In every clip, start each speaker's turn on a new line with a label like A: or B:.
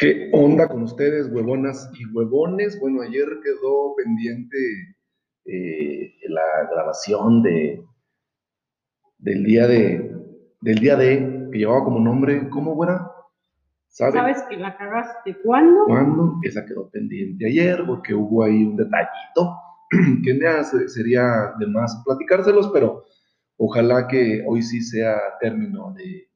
A: ¿Qué onda con ustedes, huevonas y huevones? Bueno, ayer quedó pendiente eh, la grabación de, del día de del día de que llevaba como nombre, ¿cómo fuera?
B: ¿Sabes que la cagaste cuándo?
A: ¿Cuándo? Esa quedó pendiente ayer porque hubo ahí un detallito que ya sería de más platicárselos, pero ojalá que hoy sí sea término de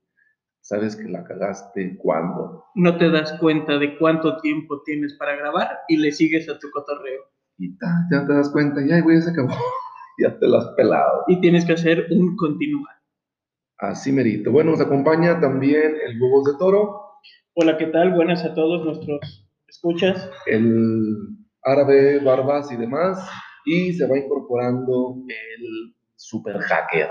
A: sabes que la cagaste cuándo.
C: No te das cuenta de cuánto tiempo tienes para grabar y le sigues a tu cotorreo.
A: Y ta, ya te das cuenta, ya, güey, se acabó. ya te lo has pelado.
C: Y tienes que hacer un continuar.
A: Así merito. Bueno, nos acompaña también el Huevos de Toro.
C: Hola, ¿qué tal? Buenas a todos nuestros escuchas.
A: El árabe, barbas y demás. Y se va incorporando el super hacker.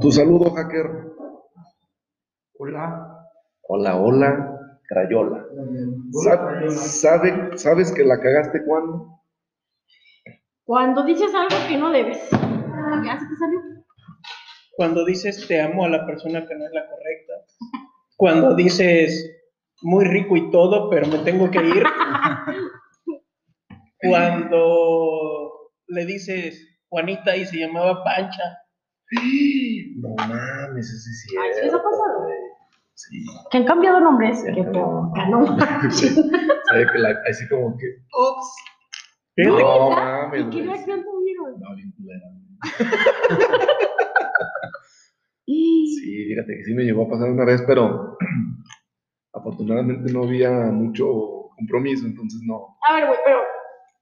A: Tu saludo, hacker.
D: Hola.
A: Hola, hola, Crayola. ¿Sabe, ¿Sabes que la cagaste cuando?
B: Cuando dices algo que no debes. ¿Ya se te salió?
C: Cuando dices te amo a la persona que no es la correcta. Cuando dices muy rico y todo, pero me tengo que ir. Cuando le dices Juanita y se llamaba Pancha.
A: No mames, eso sí es cierto.
B: Ay, ¿sí les ha pasado?
A: Sí.
B: Que han cambiado nombres.
A: Sí,
B: que
A: no.
B: poca, no.
A: Sí. Sabe que la- así como que.
C: Ups.
A: No
B: ¿Y
A: mames.
B: qué
A: güey.
B: reacción tuvieron?
A: No, bien culera. Sí, fíjate que sí me llegó a pasar una vez, pero afortunadamente no había mucho compromiso, entonces no.
B: A ver, güey, pero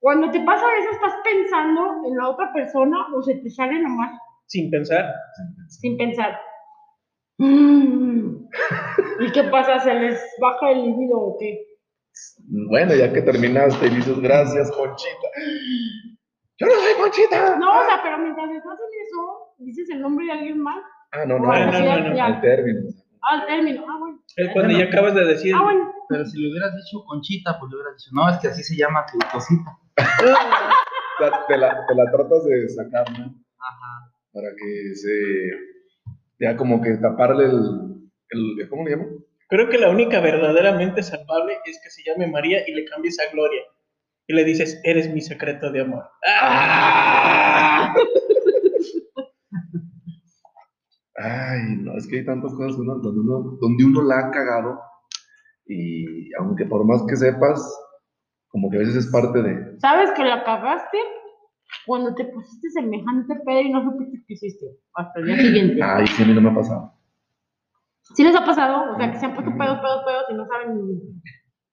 B: cuando te pasa eso, ¿estás pensando en la otra persona o se te sale nomás
C: sin pensar.
B: sin pensar? Mm. ¿Y qué pasa? ¿Se les baja el libido o qué?
A: Bueno, ya que terminaste y dices gracias, Conchita. Yo no soy Conchita.
B: No, o sea, pero mientras estás en eso, dices el nombre de alguien más.
A: Ah, no, no,
B: Ah,
A: no,
C: no, no, no.
B: ya.
A: al término.
B: Al término. Ah, bueno.
C: Es cuando ya acabas de decir.
B: Ah, bueno.
D: Pero si le hubieras dicho Conchita, pues le hubieras dicho, no, es que así se llama tu cosita.
A: Te la tratas de sacar, ¿no?
D: Ajá.
A: Para que se. Ya como que taparle el. el ¿Cómo le llamo?
C: Creo que la única verdaderamente salvable es que se llame María y le cambies a Gloria. Y le dices, eres mi secreto de amor. ¡Ah!
A: Ay, no, es que hay tantas cosas uno- donde, uno, donde uno la ha cagado y aunque por más que sepas, como que a veces es parte de...
B: ¿Sabes que la cagaste? Cuando te pusiste semejante pedo y no supiste qué hiciste. Hasta el día siguiente.
A: Ay, sí, a mí no me ha pasado.
B: ¿Sí les ha pasado? O sea, que se han puesto pedos, pedos, pedos y no saben.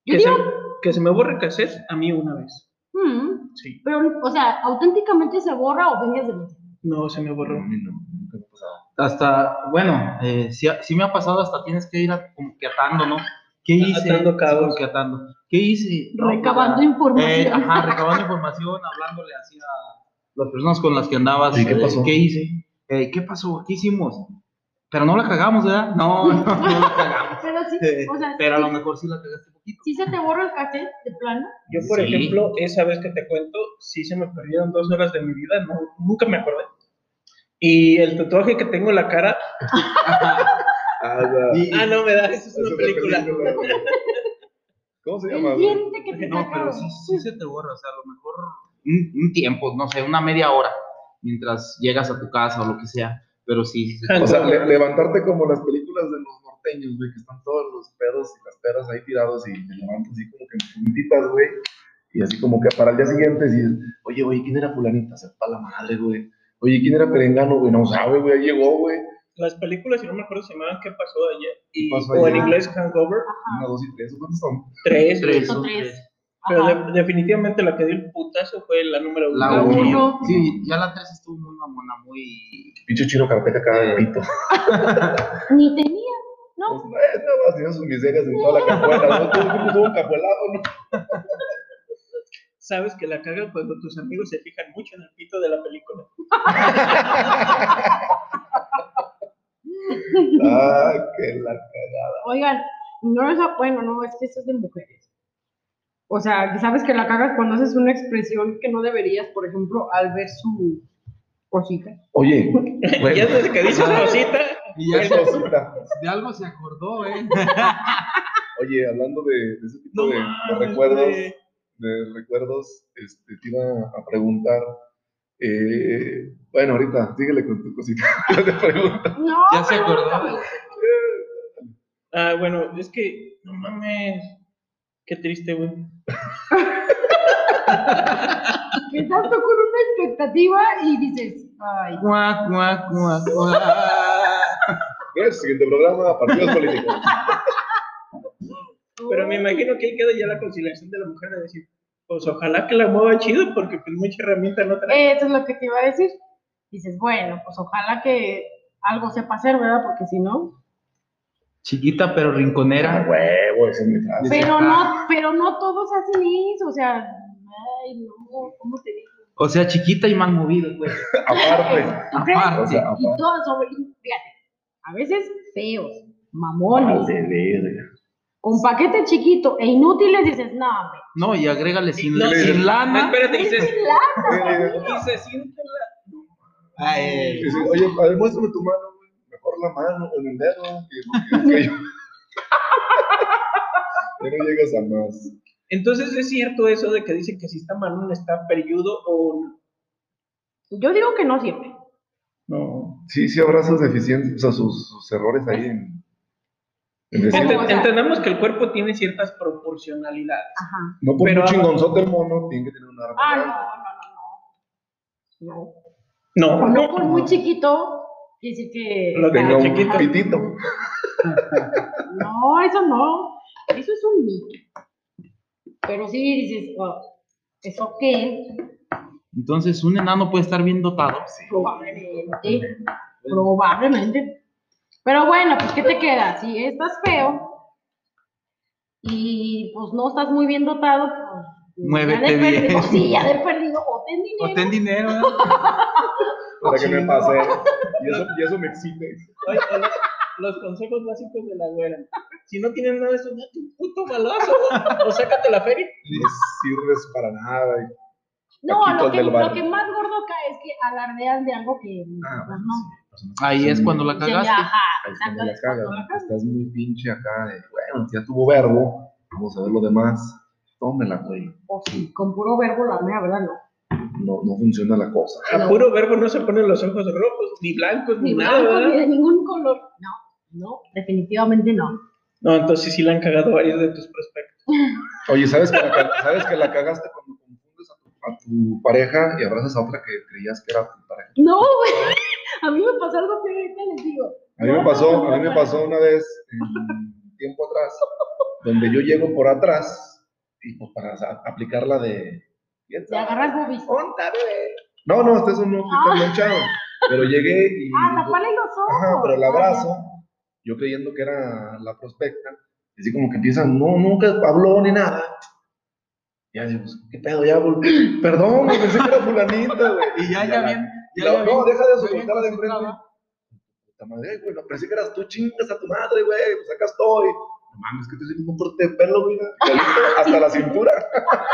B: Yo
C: Que se,
B: digo,
C: que se me borre cassette a mí una vez.
B: mm,
C: Sí.
B: pero, o sea, auténticamente se borra o vengas de mí.
C: No, se me
A: A
C: borró.
A: mí no, nunca me ha pasado.
D: Hasta, bueno, eh, sí, sí me ha pasado, hasta tienes que ir a- como que atando, ¿no? ¿Qué hice?
C: Atando cabos.
D: atando. ¿Qué hice? Pues,
B: Recabando
D: ya.
B: información.
D: Eh, ajá, recabando información, hablándole así a las personas con las que andabas.
A: ¿Y qué pasó?
D: ¿Qué hice? Eh, ¿Qué pasó? ¿Qué hicimos? Pero no la cagamos, ¿verdad? No, no, no la cagamos.
B: Pero sí,
D: Eh,
B: o sea,
D: pero a lo mejor sí la cagaste poquito.
B: sí se te borra el cassette de plano.
C: Yo, por
D: Sí.
C: ejemplo, esa vez que te cuento, sí se me perdieron dos horas de mi vida, no, nunca me acordé. Y el tatuaje que tengo en la cara,
A: Ah,
C: ah, no me da, eso es
A: Es
C: una película.
A: ¿Cómo se
B: El
A: llama? güey?
B: diente que te
D: No, pero sí, sí se te borra, o sea, a lo mejor un, un tiempo, no sé, una media hora, mientras llegas a tu casa o lo que sea, pero sí, sí se te
A: O sea, le- levantarte como las películas de los norteños, güey, que están todos los pedos y las pedas ahí tirados y te levantas así como que en puntitas, güey. Y así como que para el día siguiente dices, oye, oye, ¿quién era fulanita? Sepa la madre, güey. Oye, ¿quién era Perengano, güey? No sabe, güey, ahí llegó, güey.
C: Las películas, si no me acuerdo, se llamaban ¿Qué pasó ayer? Y,
A: ¿Qué pasó
C: o en
A: ayer?
C: inglés Hangover,
A: Una, dos y tres, ¿cuántos son?
C: tres.
D: Tres,
B: Son
D: son
B: tres.
C: Pero de- definitivamente la que dio el putazo fue la número uno.
D: La uno. Sí, ya la tres estuvo muy mamona, muy...
A: Pinche chino carpeta acá de pito.
B: Ni tenía, ¿no?
A: Pues, eh, nada más haciendo sus miserias en toda la cajuela, ¿no? Todo el mundo tuvo un cajuelado, ¿no?
C: Sabes que la cagan cuando tus amigos se fijan mucho en el pito de la película.
A: Ah, que la cagada.
B: Oigan, no es a- bueno, no, es que esto es de mujeres. O sea, que sabes que la cagas cuando haces una expresión que no deberías, por ejemplo, al ver su cosita.
A: Oye,
C: ya desde que dices cosita,
D: Y ya
A: Qué cosita.
D: de algo se acordó, ¿eh?
A: Oye, hablando de, de ese tipo
C: No
A: de, de recuerdos, de recuerdos, este, te iba a preguntar. Eh, bueno, ahorita, síguele con tu cosita. Yo te pregunto.
B: No,
D: Ya se acordó.
B: pregúntame.
C: Ah, bueno, es que, no mames. Qué triste, güey.
B: Que estás tú con una expectativa y dices, ay,
D: Cuac, cuac, cuac, cuac.
A: Gracias, siguiente programa, partidos políticos.
C: Pero me imagino que ahí queda ya la conciliación de la mujer de decir, pues ojalá que la mueva chido, porque pues mucha herramienta no trae.
B: eso es lo que te iba a decir. Dices, bueno, pues ojalá que algo sepa hacer, ¿verdad? Porque si no.
D: Chiquita pero
A: Ah,
D: rinconera.
A: huevo, ese frase.
B: Pero no, pero no todos hacen eso, o sea, ay, no, ¿cómo te digo?
D: O sea, chiquita y mal movido, pues.
A: Aparte.
B: ¿Tú crees?
D: Aparte.
A: O sea,
B: Y
A: aparte.
B: todos sobre, fíjate, a veces feos, mamones,
A: Vale, verga.
B: Con paquete chiquito e inútiles, dices, no, hombre.
D: No, y agrégale sin,
C: No,
D: sin lana.
C: Espérate, y
B: es
C: se,
B: sin lana.
A: Eh,
C: y se siente la...
D: Ay,
A: dice, Oye, a ver, muéstrame tu mano, güey. Mejor la mano en el dedo. Que, no llegas a más.
C: Entonces es cierto eso de que dicen que si está Manon está perdido o
B: Yo digo que no siempre.
C: no.
A: Sí, sí habrá sus deficiencias, o sea, sus, sus errores ahí en
C: entendemos que el cuerpo tiene ciertas proporcionalidades.
B: Ajá.
A: no por
C: Pero-
A: muy chingonzote el mono, tiene que tener un arma.
B: Ah, no, no, no, no.
C: No,
B: No,
C: no,
B: no por muy chiquito, quiere decir que.
C: Lo
A: Tenga un
C: chiquito.
A: pitito.
B: No, eso no. Eso es un mito. Pero sí dices, oh, ¿eso qué?
D: Entonces, un enano puede estar bien dotado.
B: Probablemente. Probablemente. Pero bueno, pues ¿qué te queda? Si estás feo y pues no estás muy bien dotado, pues.
D: Muévete
B: ya de
D: bien.
B: perdido- Sí, ya de perdido. O ten dinero.
D: O ten dinero. ¿eh?
A: Para que me pase. Y eso, y eso me excite.
C: Oye, los, los consejos básicos de la güera. Si no tienes nada de eso, date un puto balazo o, o sácate la feria.
A: No sirves para nada. y-
B: No, lo que, lo que más gordo cae es que alardean de algo que
A: Ah,
B: pues, no.
A: pues, no.
D: Ahí es cuando la
B: Sí,
D: cagaste.
B: ajá,
A: ahí es cuando la cagas.
B: la.
A: Estás muy pinche acá de, bueno, ya tuvo verbo, vamos a ver lo demás. Tómela, güey.
B: O sí, con puro verbo la mea, ¿verdad? No.
A: No, no funciona la cosa.
C: A puro verbo no se ponen los ojos rojos, ni blancos, ni,
B: Ni
C: nada,
B: blanco,
C: ¿verdad?
B: ni de ningún color. No, no, definitivamente no.
C: No, entonces sí le han cagado varios de tus prospectos.
A: Oye, ¿sabes que, la, ¿sabes que la cagaste cuando a tu, pareja y abrazas a otra que creías que era tu pareja?
B: No, güey. A mí me pasó algo que ahorita les digo.
A: A mí me pasó, a mí me pasó una vez, en tiempo atrás, donde yo llego por atrás y pues para aplicar la de...
B: Te agarras boobies.
A: No, no, este es un no
B: Ah.
A: manchado. Pero llegué y...
B: Ah, tapale los ojos.
A: Ajá, pero el
B: Ah,
A: abrazo, yo creyendo que era la prospecta, así como que empiezan, no, nunca habló ni nada. Ya digo, pues, ¿qué pedo? Ya, vol- perdón, güey, pensé que era fulanita, güey.
D: Y ya, ya bien.
A: Y
D: Ya,
A: no,
D: bien-
A: deja de volteala de enfrente. Puta madre, güey, no, pensé que eras tú, chingas a tu madre, güey, pues acá estoy. No mames, que te estoy haciendo un corte de pelo, güey, hasta la cintura.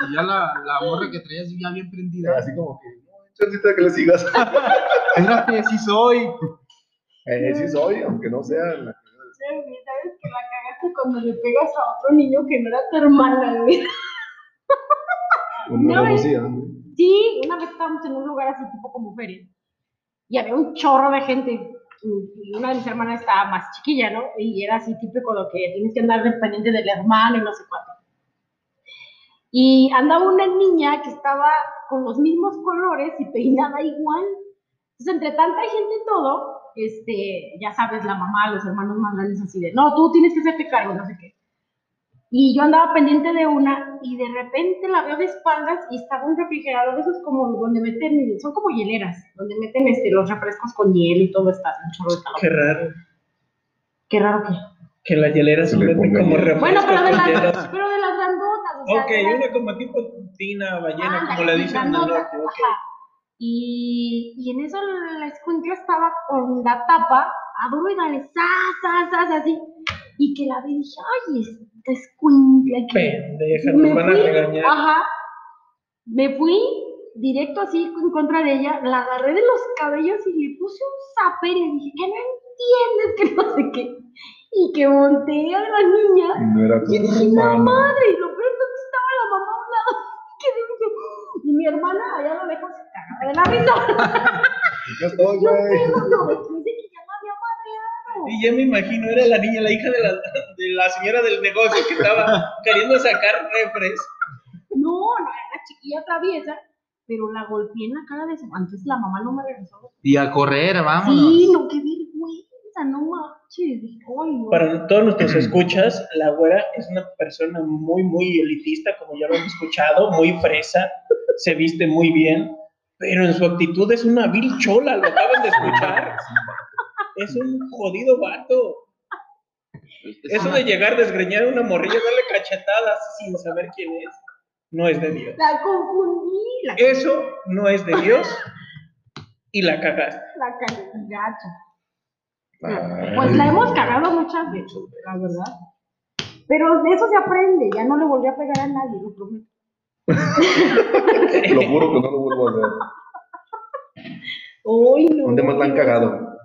D: Y ya la, la morra que traías ya bien prendida.
A: Así como que, no, chancita que le sigas.
D: Espérate, sí soy.
A: Eh, sí soy, aunque no sea la que
B: Sí, güey, ¿Sabes que la cagaste cuando le pegas a otro niño que no era tu hermana, güey? Sí, una vez estábamos en un lugar así tipo como feria y había un chorro de gente y una de mis hermanas estaba más chiquilla, ¿no? Y era así típico lo que tienes que andar dependiente del hermano y no sé cuánto. Y andaba una niña que estaba con los mismos colores y peinada igual. Entonces, entre tanta gente y todo, este, ya sabes, la mamá, los hermanos más grandes así de, no, tú tienes que hacerte cargo, no sé qué. Y yo andaba pendiente de una y de repente la veo de espaldas y estaba un refrigerador de esos como donde meten, son como hieleras, donde meten este, los refrescos con hiel y todo está, un chorro de calor.
C: Qué raro.
B: Qué raro que.
C: Que la hielera
A: Se
C: se
A: le
C: venden
A: ponga
C: como
A: hielo.
C: refrescos
B: Bueno, pero de,
C: con
B: las,
C: hielas.
B: pero de las grandotas. O sea,
C: Ok,
B: las-
C: una como tipo tina, ballena,
B: Ah,
C: como
B: la
C: le dicen en el norte.
B: Y, y en eso la escuincla estaba con la tapa a duro y dale, zas, zas, zas, así. Y que la vi y dije, ay, esta escuincla. que
C: Pendeja,
B: me
C: van a regañar.
B: Ajá. Me fui directo así en contra de ella, la agarré de los cabellos y le puse un zape y dije, ¿qué no entiendes que no sé qué. Y que voltea la niña.
A: Y no era tu
B: Y dije, la madre, y lo peor es que estaba la mamá a un lado. Que dije, y mi hermana allá lo dejó se cagaba de la risa.
A: Estoy,
B: Yo
A: güey.
B: no, madreado.
C: Y ya me imagino, era la niña, la hija de la, la señora del negocio que estaba queriendo sacar refres.
B: No, no era la chiquilla traviesa, pero la golpeé en la cara de su. Antes la mamá no me regresó.
D: Y a correr, vámonos.
B: Sí, no, qué vergüenza, no manches. Ay, no.
C: Para todos nuestros escuchas, la güera es una persona muy, muy elitista, como ya lo hemos escuchado, muy fresa, se viste muy bien, pero en su actitud es una vil chola, lo acaban de escuchar. Es un jodido vato. Eso de llegar, desgreñar a una morrilla, darle cachetadas sin saber quién es, no es de Dios.
B: La confundí, la,
C: Eso no es de Dios y la cagaste.
B: la.
A: Ay.
B: Pues la hemos cagado muchas veces, la verdad. Pero de eso se aprende, ya no le volví a pegar a nadie, lo prometo.
A: Lo juro que no lo vuelvo a hacer.
B: Uy, no.
A: ¿Dónde más la han cagado?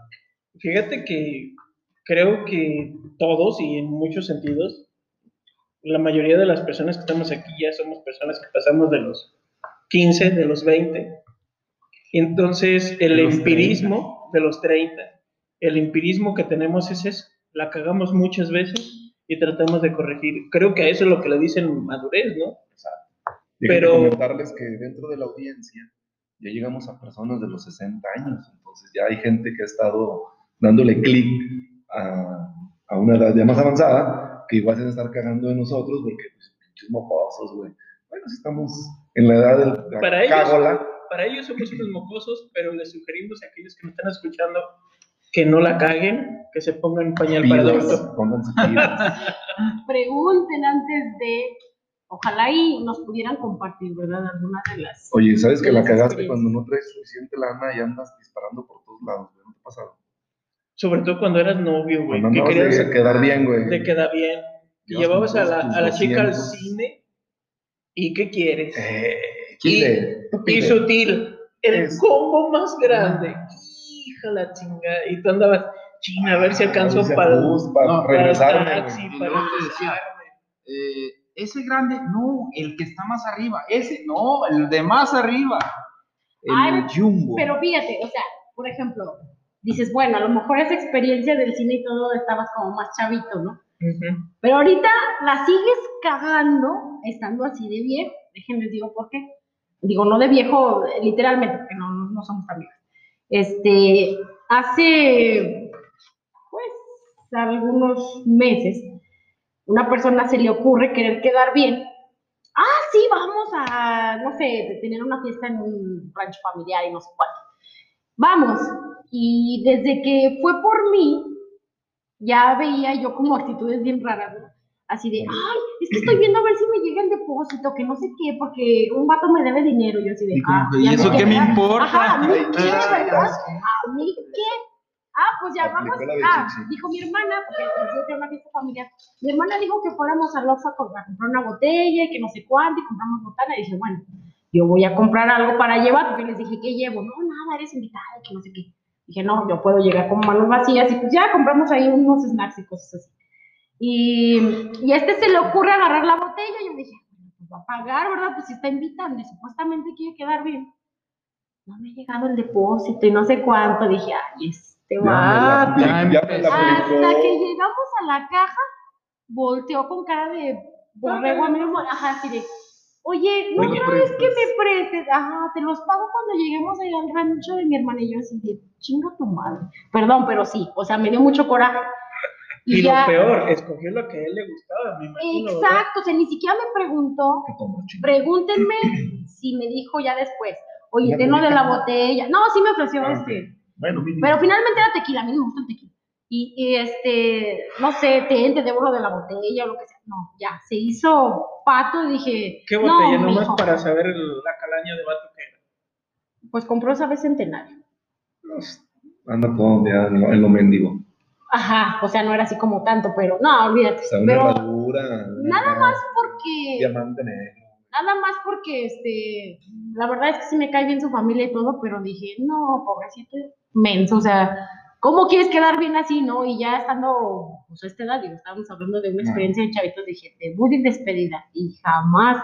C: Fíjate que creo que todos y en muchos sentidos, la mayoría de las personas que estamos aquí ya somos personas que pasamos de los 15, de los 20. Entonces, el
A: De
C: empirismo de los 30, el empirismo que tenemos es eso, la cagamos muchas veces y tratamos de corregir. Creo que a eso es lo que le dicen madurez, ¿no?
A: Déjenme
C: Pero-
A: comentarles que dentro de la audiencia ya llegamos a personas de los 60 años, entonces ya hay gente que ha estado dándole clic a, a una edad ya más avanzada, que igual se van a estar cagando de nosotros porque pues pinches mocosos, güey. Bueno, si estamos en la edad del de la
C: Para ellos- Para ellos somos unos mocosos, pero les sugerimos a aquellos que nos están escuchando que no la caguen, que se pongan pañal para adulto.
B: Pregunten antes de. Ojalá y nos pudieran compartir, ¿verdad? Algunas de las.
A: Oye, ¿sabes que la cagaste cuando no traes suficiente lana y andas disparando por todos lados? ¿No te ha pasado?
C: Sobre todo cuando eras novio, güey.
A: Cuando
C: Que querías
A: de quedar bien, güey.
C: te queda bien. Y
A: Llevas
C: llevabas a la, a la chica al
A: 200.
C: cine. ¿Y qué quieres?
A: Eh,
C: Y-
A: chile,
C: Y sutil. El
A: Es-
C: combo más grande. Hija la chingada. Y tú andabas, china, a ver si alcanzó
A: A ver si
C: para,
A: alcanzo para
D: no,
C: para el
A: regresarme,
C: taxi, para regresarme.
D: Eh, ese grande, no, el que está más arriba. Ese, no, el de más arriba. El
B: Ay,
D: jumbo.
B: Pero fíjate, o sea, por ejemplo, dices, bueno, a lo mejor esa experiencia del cine y todo estabas como más chavito, ¿no?
C: Ujú.
B: Pero ahorita la sigues cagando estando así de viejo. Déjenles digo por qué. Digo, no de viejo, literalmente, porque no, no, no somos tan viejos. Este, hace, pues, algunos meses, una persona se le ocurre querer quedar bien. Ah, sí, vamos a, no sé, tener una fiesta en un rancho familiar y no sé cuánto. Vamos. Y desde que fue por mí, ya veía yo como actitudes bien raras, ¿no? Así de, ay, es que estoy viendo a ver si me llega el depósito, que no sé qué, porque un vato me debe dinero. Yo así de, ah,
D: ¿y eso qué me importa?
B: Ajá, ¿a mí qué, verdad? ¿A mí qué? Ah, pues ya vamos. Ah, dijo mi hermana, porque pues, yo tengo una fiesta familiar. Mi hermana dijo que fuéramos al Oxxo a comprar comprar una botella y que no sé cuánto, y compramos botana. Y dije, bueno, yo voy a comprar algo para llevar, porque les dije, ¿qué llevo? No, nada, eres invitada, que no sé qué. Dije, no, yo puedo llegar con manos vacías, y pues ya compramos ahí unos snacks y cosas así. Y, y a este se le ocurre agarrar la botella, y yo dije, pues va a pagar, ¿verdad? Pues si está invitando y supuestamente quiere quedar bien. No me ha llegado el depósito y no sé cuánto. Dije, ay, este
A: Ya.
D: Ya
A: ya
D: empezó.
B: Hasta que llegamos a la caja, volteó con cara de borrego a mí, ajá, así de, oye, no
C: Oye,
B: que me prestes, ajá, te los pago cuando lleguemos ahí al rancho de mi hermana y yo así de, chinga tu madre. Perdón, pero sí, o sea, me dio mucho coraje.
C: Y,
B: ya,
C: lo peor, escogió lo que a él le gustaba, me imagino. ¿verdad?
B: exacto, o sea, ni siquiera me preguntó, pregúntenme si me dijo ya después, oye,
A: Ya
B: ten
A: te
B: lo de la botella. No, sí me ofreció
A: Ah,
B: este.
A: Bueno, mínimo.
B: Pero finalmente era tequila, a mí me gusta el tequila. Y, y, este, no sé, te, te debo lo de la botella o lo que sea. No, ya, se hizo pato y dije,
C: ¿Qué
B: no,
C: botella? Nomás
B: mijo,
C: para saber el- la calaña de vato que era.
B: pues compró esa vez centenario.
A: Anda todo en lo, en lo mendigo.
B: Ajá, o sea, no era así como tanto, pero no, olvídate.
A: O sea, una
B: pero
A: herradura.
B: nada más porque,
A: Diamante negro.
B: nada más porque, este, la verdad es que sí me cae bien su familia y todo, pero dije, no, pobrecito, menso, o sea, ¿cómo quieres quedar bien así, no? Y ya estando, pues a esta edad, digo, estábamos hablando de una experiencia de chavitos, dije, debut y despedida. Y jamás,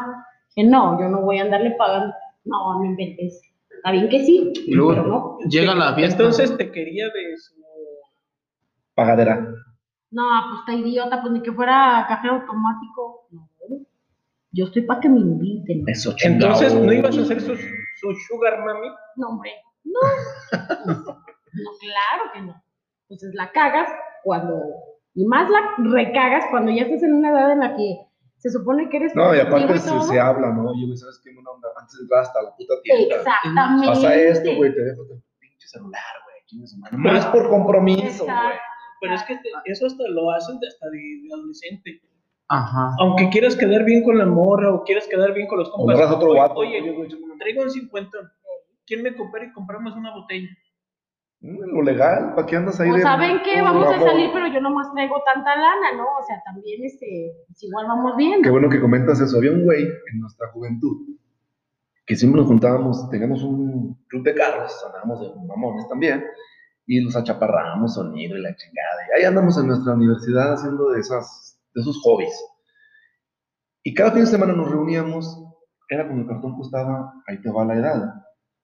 B: dije, no, yo no voy a andarle pagando. No, no inventes. Está bien que sí,
D: Y luego
B: pero no.
D: llega la fiesta.
C: Entonces te quería de su...
A: Pagadera.
B: No, pues está idiota, pues ni que fuera cajero automático. No. Yo estoy para que me inviten.
A: Eso.
C: Entonces, ¿no ibas a hacer su, su sugar mami?
B: No, hombre, no. no, claro que no. Entonces la cagas cuando, y más la recagas cuando ya estás en una edad en la que se supone que eres
A: No, y aparte se, se habla, ¿no? Oye, güey, ¿sabes qué? Una onda, antes de entrar hasta la puta tienda.
B: Exactamente.
A: Pasa esto, güey, te dejo tu pinche celular, güey. Más por compromiso, güey.
B: Exacto.
C: Pero es que te- eso hasta lo hacen de- hasta de, de adolescente.
D: Ajá.
C: Aunque quieras quedar bien con la morra o quieras quedar bien con los
A: O
C: compas.
A: agarras otro
C: oye,
A: vato.
C: Oye,
A: una-
C: traigo un cincuentón. ¿Quién me coopera y compramos una botella?
A: Mm, Lo legal, ¿para qué andas ahí
B: O
A: de-
B: saben que vamos a salir, pero yo nomás traigo tanta lana, ¿no? O sea, también este, pues igual vamos
A: Qué
B: viendo.
A: bueno que comentas eso. Había un güey en nuestra juventud que siempre nos juntábamos, teníamos un club de carros, andábamos de mamones también, y nos achaparrábamos sonido y la chingada. Y ahí andamos en nuestra universidad haciendo de, esas, de esos hobbies. Y cada fin de semana nos reuníamos, era como el cartón costaba, ahí te va la edad,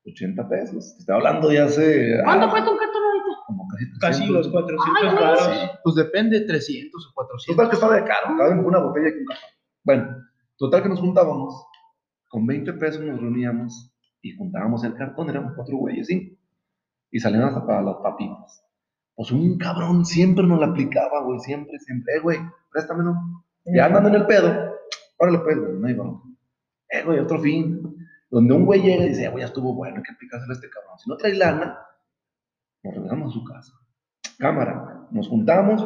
A: 80 pesos. Te estoy hablando de hace...
B: ¿Cuánto
A: ah,
B: cuesta un cartón ahorita?
A: Como casi,
C: Casi
A: 300.
C: los 400
B: Ay, no.
A: Sí.
D: Pues depende, 300 o 400.
A: Total que estaba de caro, estaba en una botella. Bueno, total que nos juntábamos, con 20 pesos nos reuníamos y juntábamos el cartón, éramos cuatro güeyes, ¿sí? Y salían hasta para las papitas. Pues un cabrón siempre nos la aplicaba, güey, siempre, siempre. Eh, güey, préstamelo. Ya andando en el pedo, órale pues, güey, no hay bronca. Eh, güey, otro fin. Donde un güey llega y dice, "Eh, güey, ya estuvo bueno, hay que aplicárselo a este cabrón. Si no trae lana, nos regresamos a su casa. Cámara, nos juntamos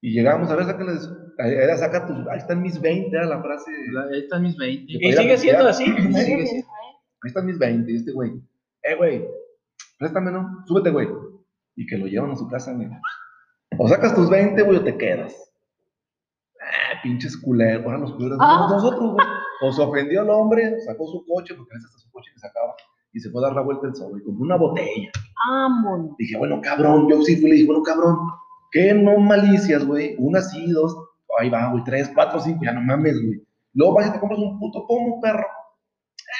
A: y llegamos a ver, sácales, era saca tus, ahí están mis 20, era la frase,
D: Ahí están mis 20.
C: Y sigue siendo así.
D: Sigue
A: ahí están mis 20, y este güey, eh, güey, préstame, ¿no? Súbete, güey. Y que lo llevan a su casa, güey. O sacas tus 20, güey, o te quedas. Ah, pinches culeros, ahora los culeros
B: Ah.
A: nosotros, güey. O se ofendió el hombre, sacó su coche, porque a veces hasta su coche que sacaba, y se fue a dar la vuelta el solo, y compró una botella.
B: Vámonos.
A: Dije, bueno, cabrón, yo sí fui le dije, bueno, cabrón, ¿qué no malicias, güey? Una sí, dos, ahí va, güey, tres, cuatro, cinco, ya no mames, güey. Luego vas y te compras un puto pomo, perro.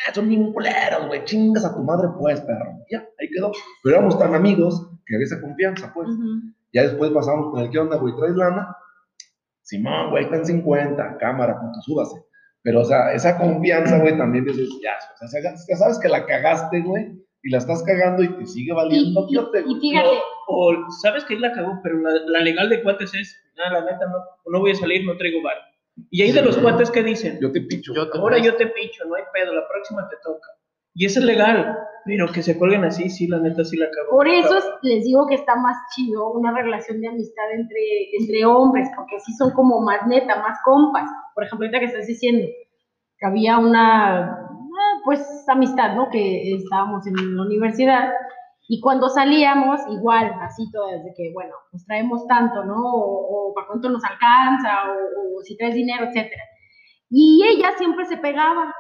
A: Ah, son bien culeros, güey, chingas a tu madre, pues, perro. Ya, ahí quedó. Pero éramos tan amigos que había esa confianza, pues. Ya después pasamos con el, ¿qué onda, güey? ¿Traes lana? Simón, güey, está en 50, cámara, puto, súbase. Pero, o sea, esa confianza, güey, también dices, ya, o sea, ya- sabes que la cagaste, güey, y la estás cagando y te sigue valiendo,
B: Y,
A: fíjate,
B: y
A: güey.
B: fíjate,
C: O sabes que él la cagó, pero la, la legal de cuates es, nada, la neta no, no voy a salir, no traigo bar. Y ahí de los cuates que dicen,
A: Yo te picho.
D: Yo te-
C: ahora yo te picho, no hay pedo, la próxima te toca. Y eso es legal, pero que se cuelguen así, sí, la neta sí la cagó.
B: por eso es- les digo que está más chido una relación de amistad entre, entre hombres, porque así son como más neta, más compas. Por ejemplo, ahorita que estás diciendo que había una, pues, amistad, ¿no? Que estábamos en la universidad y cuando salíamos, igual, así todo, desde que, bueno, nos traemos tanto, ¿no? O, o para cuánto nos alcanza, o, o si traes dinero, etcétera. Y ella siempre se pegaba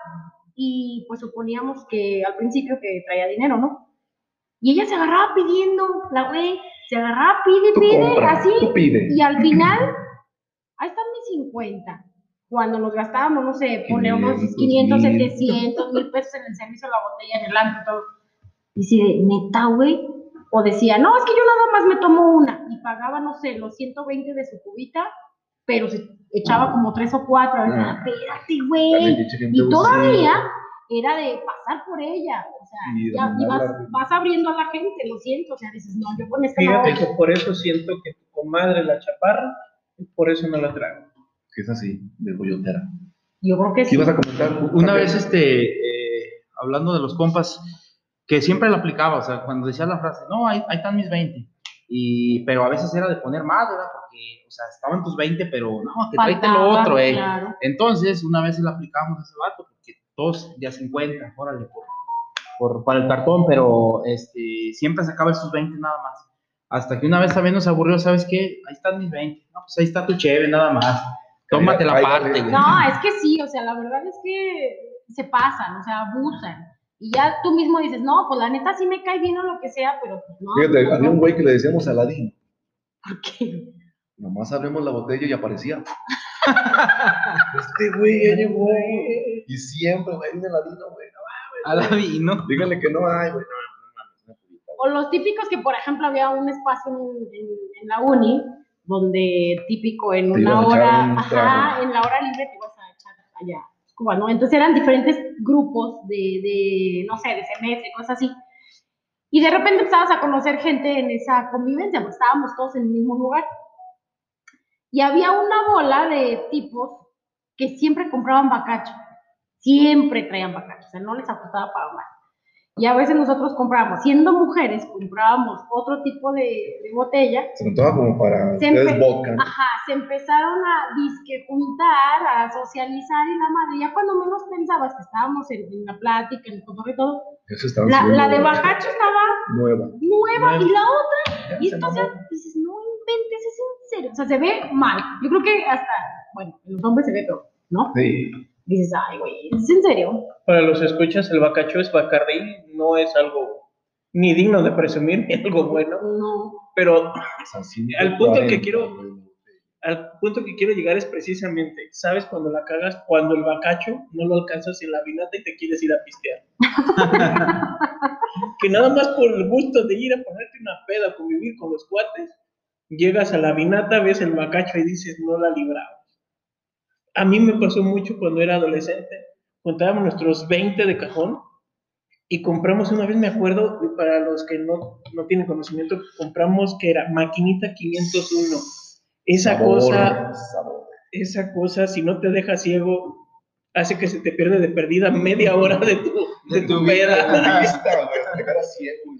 B: y pues suponíamos que al principio que traía dinero, ¿no? Y ella se agarraba pidiendo, la güey, se agarraba, pide,
A: Tú
B: pide,
A: compra,
B: así.
A: pide.
B: Y al final, ahí están mis 50. Cuando nos gastábamos, no sé, poner unos
A: 500,
B: 500,
A: mil.
B: 700, mil pesos en el servicio de la botella, en el antro, todo. Y si de neta, güey. O decía, no, es que yo nada más me tomo una. Y pagaba, no sé, los 120 de su cubita, pero se echaba como tres o cuatro. A veces,
A: Ah.
B: espérate,
A: Dale,
B: güey. Y todavía era de pasar por ella. O sea,
A: Y de
B: ya, y vas, vas abriendo a la gente, lo siento. O sea, dices, no, yo con esta.
C: Fíjate que por eso siento que tu comadre la chaparra, y por eso no la trago.
A: Que es así, de gollotera.
B: Yo creo que
A: ¿Qué
B: sí.
A: ibas a comentar?
D: Una vez, este, eh, hablando de los compas, que siempre la aplicaba, o sea, cuando decía la frase, no, ahí, ahí están mis 20. Y, pero a veces era de poner más, ¿verdad? O sea, estaban tus 20, pero no, que tráete lo otro, eh.
B: claro.
D: Entonces, una vez se la aplicamos a ese vato, porque todos ya 50, órale, por, por, para el cartón, pero este, siempre sacaba esos 20 nada más. Hasta que una vez también nos aburrió, ¿sabes qué? Ahí están mis 20. No, pues ahí está tu cheve, nada más. Tómate la parte.
B: No, es que sí, o sea, la verdad es que se pasan, o sea, abusan. Y ya tú mismo dices, no, pues la neta sí me cae bien o lo que sea, pero pues no.
A: Fíjate,
B: no,
A: había
B: no,
A: un güey que le decíamos Aladín.
B: ¿por qué?
A: Nomás abrimos la botella y aparecía. este güey ya llegó. Y siempre, güey, viene Aladino, güey.
D: Aladino.
A: Díganle que no hay, güey. No, no una pulita,
B: O los típicos que, por ejemplo, había un espacio en, en- en la uni donde típico en
A: Te
B: una
A: a
B: hora,
A: un
B: ajá, en la hora libre te ibas a echar allá Cuba, ¿no? Entonces eran diferentes grupos de, de, no sé, de semestre, cosas así. Y de repente empezabas a conocer gente en esa convivencia, pues estábamos todos en el mismo lugar. Y había una bola de tipos que siempre compraban bacacho. Siempre traían bacacho, o sea, no les ajustaba para más. Y a veces nosotros comprábamos, siendo mujeres, comprábamos otro tipo de, de botella.
A: Se notaba como para
B: Se
A: vodka.
B: Ajá, se empezaron a disque juntar, a socializar y la madre. Ya cuando menos pensabas que estábamos en, en la plática, en el cotorreo y todo,
A: Eso
B: la, la de
A: güey.
B: bacacho estaba
A: Nueva.
B: nueva y la otra
A: Ya
B: y entonces dices, no serio. O sea, se ve mal. Yo creo que hasta, bueno, en los hombres se ve todo, ¿no?
A: Sí.
B: Dices, ay, güey, ¿es en serio?
C: Para los escuchas, el bacacho es Bacardí, no es algo ni digno de presumir ni algo bueno,
B: No.
C: pero Al punto que
A: 40,
C: quiero- al punto que quiero llegar es precisamente, ¿sabes cuando la cagas? Cuando el bacacho no lo alcanzas en la vinata y te quieres ir a pistear. que nada más por el gusto de ir a ponerte una peda, convivir con los cuates, llegas a la vinata, ves el bacacho y dices, no la libramos. A mí me pasó mucho cuando era adolescente. Contábamos nuestros 20 de cajón y compramos una vez, me acuerdo, y para los que no, no tienen conocimiento, compramos que era maquinita 501. Esa
A: Sabor,
C: cosa,
A: sabor.
C: esa cosa, si no te deja ciego, hace que se te pierde de perdida media hora de tu, de
D: De
C: tu
D: tu vida.
C: peda.
A: Vista, güey, hasta llegar a ciego, güey.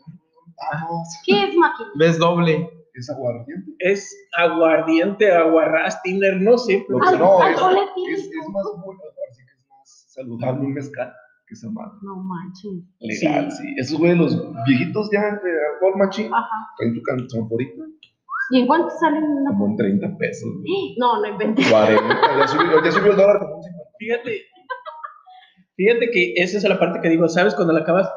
A: Vamos.
B: ¿Qué es máquina?
D: Ves doble.
A: Es aguardiente.
C: Es aguardiente, aguarrás, tiner, no sé.
B: Al-
A: no, es, es, es más bueno, así que es más saludable un mezcal que esa madre.
B: No manches.
A: Legal, sí. Esos güey, los viejitos ya de alcohol machín,
B: Ajá.
A: traen tu canchonforita
B: ¿Y en cuánto salen una?
A: como en 30 pesos. güey.
B: No, no inventé.
A: 40. Ya subió, ya subió el dólar como un 50.
C: Fíjate, fíjate que esa es la parte que digo, ¿sabes? Cuando la acabas,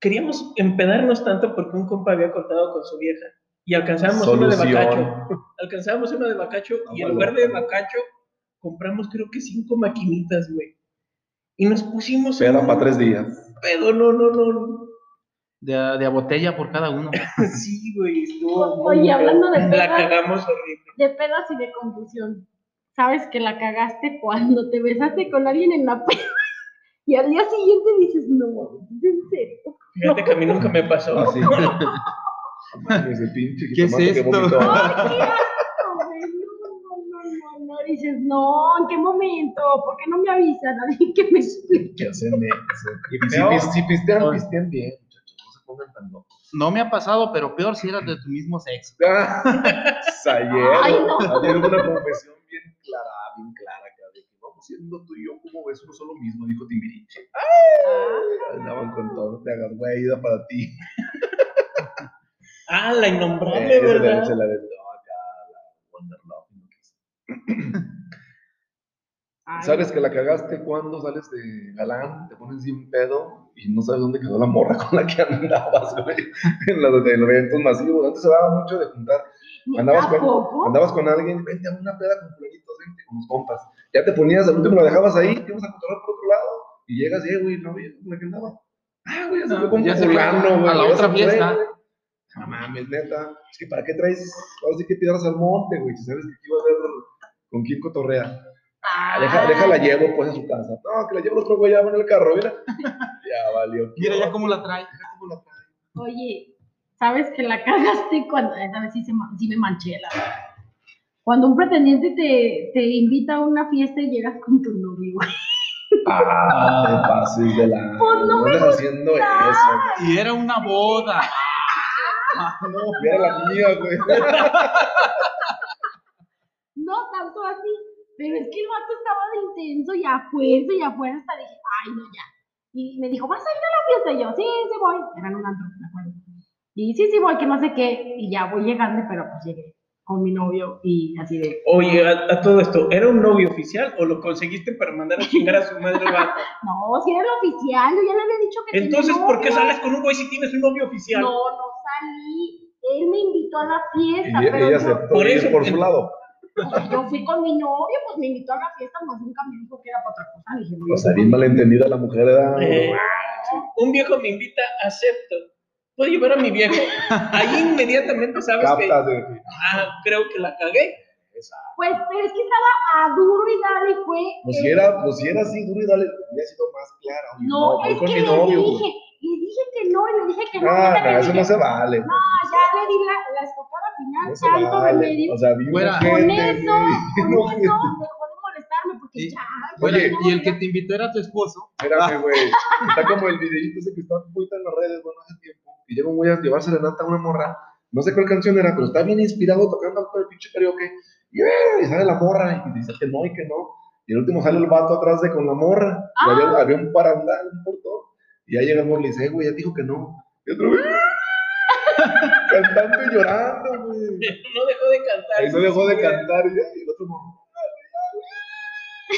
C: queríamos empedarnos tanto porque un compa había cortado con su vieja y alcanzábamos uno de
A: Solución.
C: bacacho. Alcanzábamos uno de bacacho y en
A: Ah,
C: lugar de bacacho compramos creo que cinco maquinitas, güey. Y nos pusimos
A: Peda
C: un
A: para tres días.
C: pedo, no, no, no.
D: De, de a botella por cada uno.
C: Sí, güey, muy
B: Oye, hablando de
C: La
B: pedas,
C: cagamos horrible.
B: de pedas y de confusión. ¿Sabes que la cagaste cuando te besaste con alguien en la peda? Y al día siguiente dices, no, ¿es en serio?
C: Fíjate que a mí nunca me pasó.
A: Así. Ese pinche
D: ¿Qué es
A: que
D: esto?
B: No, no, no, no, no. Dices, no, ¿en qué momento? ¿Por qué no me avisan? Alguien que me explique.
A: ¿Qué hacen eso? Y si,
D: Peor.
A: si pistean,
D: Peor.
A: pistean bien, muchachos. No se pongan tan locos.
D: No me ha pasado, pero peor si eras de tu mismo sexo.
A: Ah, ayer,
B: Ay, no.
A: ayer hubo una confesión bien clara, bien clara, acá, de que vamos siendo tú y yo como ves uno solo mismo, dijo Timbiriche. Andaban con todo, te hagas güey, ida para ti.
C: Ah, la
A: Eh,
C: innombrable,
A: la-
C: ¿verdad?
A: se la aventó acá la.
B: Ay,
A: ¿Sabes que la cagaste cuando sales de galán, te pones sin pedo y no sabes dónde quedó la morra con la que andabas, güey? En los, en los eventos masivos. Antes se daba mucho de juntar. Andabas
B: ¿A
A: con, andabas con alguien, vente a una peda con fulanitos, vente con los compas. Ya te ponías, al último la dejabas ahí, te ibas a controlar por otro lado y llegas y, eh, güey, no, güey, con la que andaba. Ah, güey, ya se
D: No,
A: fue con
D: ya se fue
A: fulano, güey.
D: a la otra fiesta.
A: No mames, neta. Es que ¿para qué traes? Ahora sí que piedras al monte, güey. Si sabes que aquí va a haber con quién cotorrea. Ah, deja, déjala llevo pues a su casa. No, que la llevo el otro güey ya va en el carro, mira. Ya valió.
D: Mira ya cómo la trae.
A: Mira cómo la trae.
B: Oye, ¿sabes que la cagaste cuando, esa vez sí, se sí me manché, la verdad. Cuando un pretendiente te, te invita a una fiesta y llegas con tu novio, güey.
A: Ah, te pases de la.
B: Pues no me
A: andes haciendo eso.
D: Y era una boda.
A: No, era la mía, güey.
B: No tanto así, pero es que el vato estaba de intenso y a fuerza y a fuerza hasta dije, ay, no, ya. Y me dijo, ¿vas a ir a la fiesta? Y yo, sí, sí voy. Eran un antro, me acuerdo. Y sí, sí voy, que no sé qué. Y ya voy llegando, pero pues llegué. con mi novio y así de,
C: Oye, a, a todo esto, ¿era un novio oficial o lo conseguiste para mandar a chingar a su madre el vato?
B: no, si era el oficial, yo ya le había dicho que tenía
C: Entonces, ¿por qué
B: novio.
C: sales con un güey si tienes un novio oficial?
B: No, no salí, él me invitó a la fiesta,
A: Y
B: pero
A: ella
B: yo,
A: aceptó
C: Por eso-
A: por su lado.
B: pues, yo fui con mi novio, pues me invitó a la fiesta, más nunca me dijo que era para otra cosa, dije, no,
A: O sea, bien malentendida la mujer era.
C: Eh, un viejo me invita, acepto. ¿Puedo llevar a mi viejo? Ahí inmediatamente sabes que,
A: Captas de.
C: ah, creo que la cagué.
B: Pues, pero es que estaba a duro y dale, fue.
A: Pues
B: eh,
A: si era, pues si era así, duro y dale, hubiera sido más clara.
B: No,
A: voy
B: es
A: con
B: que
A: mi
B: le dije, le dije que no, y le dije que no.
A: Ah,
B: y
A: no, eso
B: dije,
A: no se vale.
B: No, ya le di la, la estocada final,
A: No se
B: tanto
A: vale.
B: remedio.
A: O sea,
B: con eso, con eso, dejó de molestarme, porque
D: Sí.
B: ya.
A: Oye,
D: y el que te invitó era tu esposo.
A: Espérame, güey. Está como el videíto ese que está muy en las redes, bueno, hace tiempo. Y llega un güey a llevar serenata a una morra. No sé cuál canción era, pero está bien inspirado tocando todo el pinche karaoke. Y, ¡eh! y sale la morra y dice que no y que no. Y el último sale el vato atrás de con la morra. Y
B: Ah.
A: había, había un parandal, un portón. Y ahí llega el morro y le dice, "Eh, güey, ya dijo que no. Y otro, ¡eh! cantando y llorando, güey.
C: No dejó de cantar.
A: Ahí no dejó de cantar y, y el otro morro.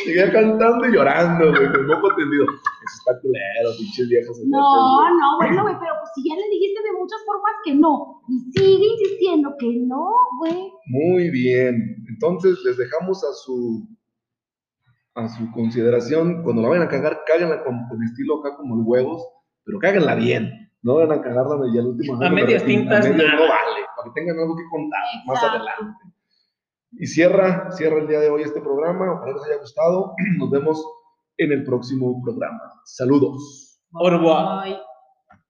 A: Seguía cantando y llorando, güey, con moco tendido. Eso está culero, pinches viejas.
B: No, no, bueno, güey, pero pues si ya le dijiste de muchas formas que no, y sigue insistiendo que no, güey.
A: Muy bien. Entonces les dejamos a su a su consideración. Cuando la vayan a cagar, cáganla con, con estilo acá como el huevos, pero cáganla bien. No van a cagarla y al último.
C: A medias tintas,
A: a medias
C: nada.
A: no vale, para que tengan algo que contar más adelante. Y cierra, cierra el día de hoy este programa. Ojalá les haya gustado. Nos vemos en el próximo programa. Saludos.
C: Au revoir.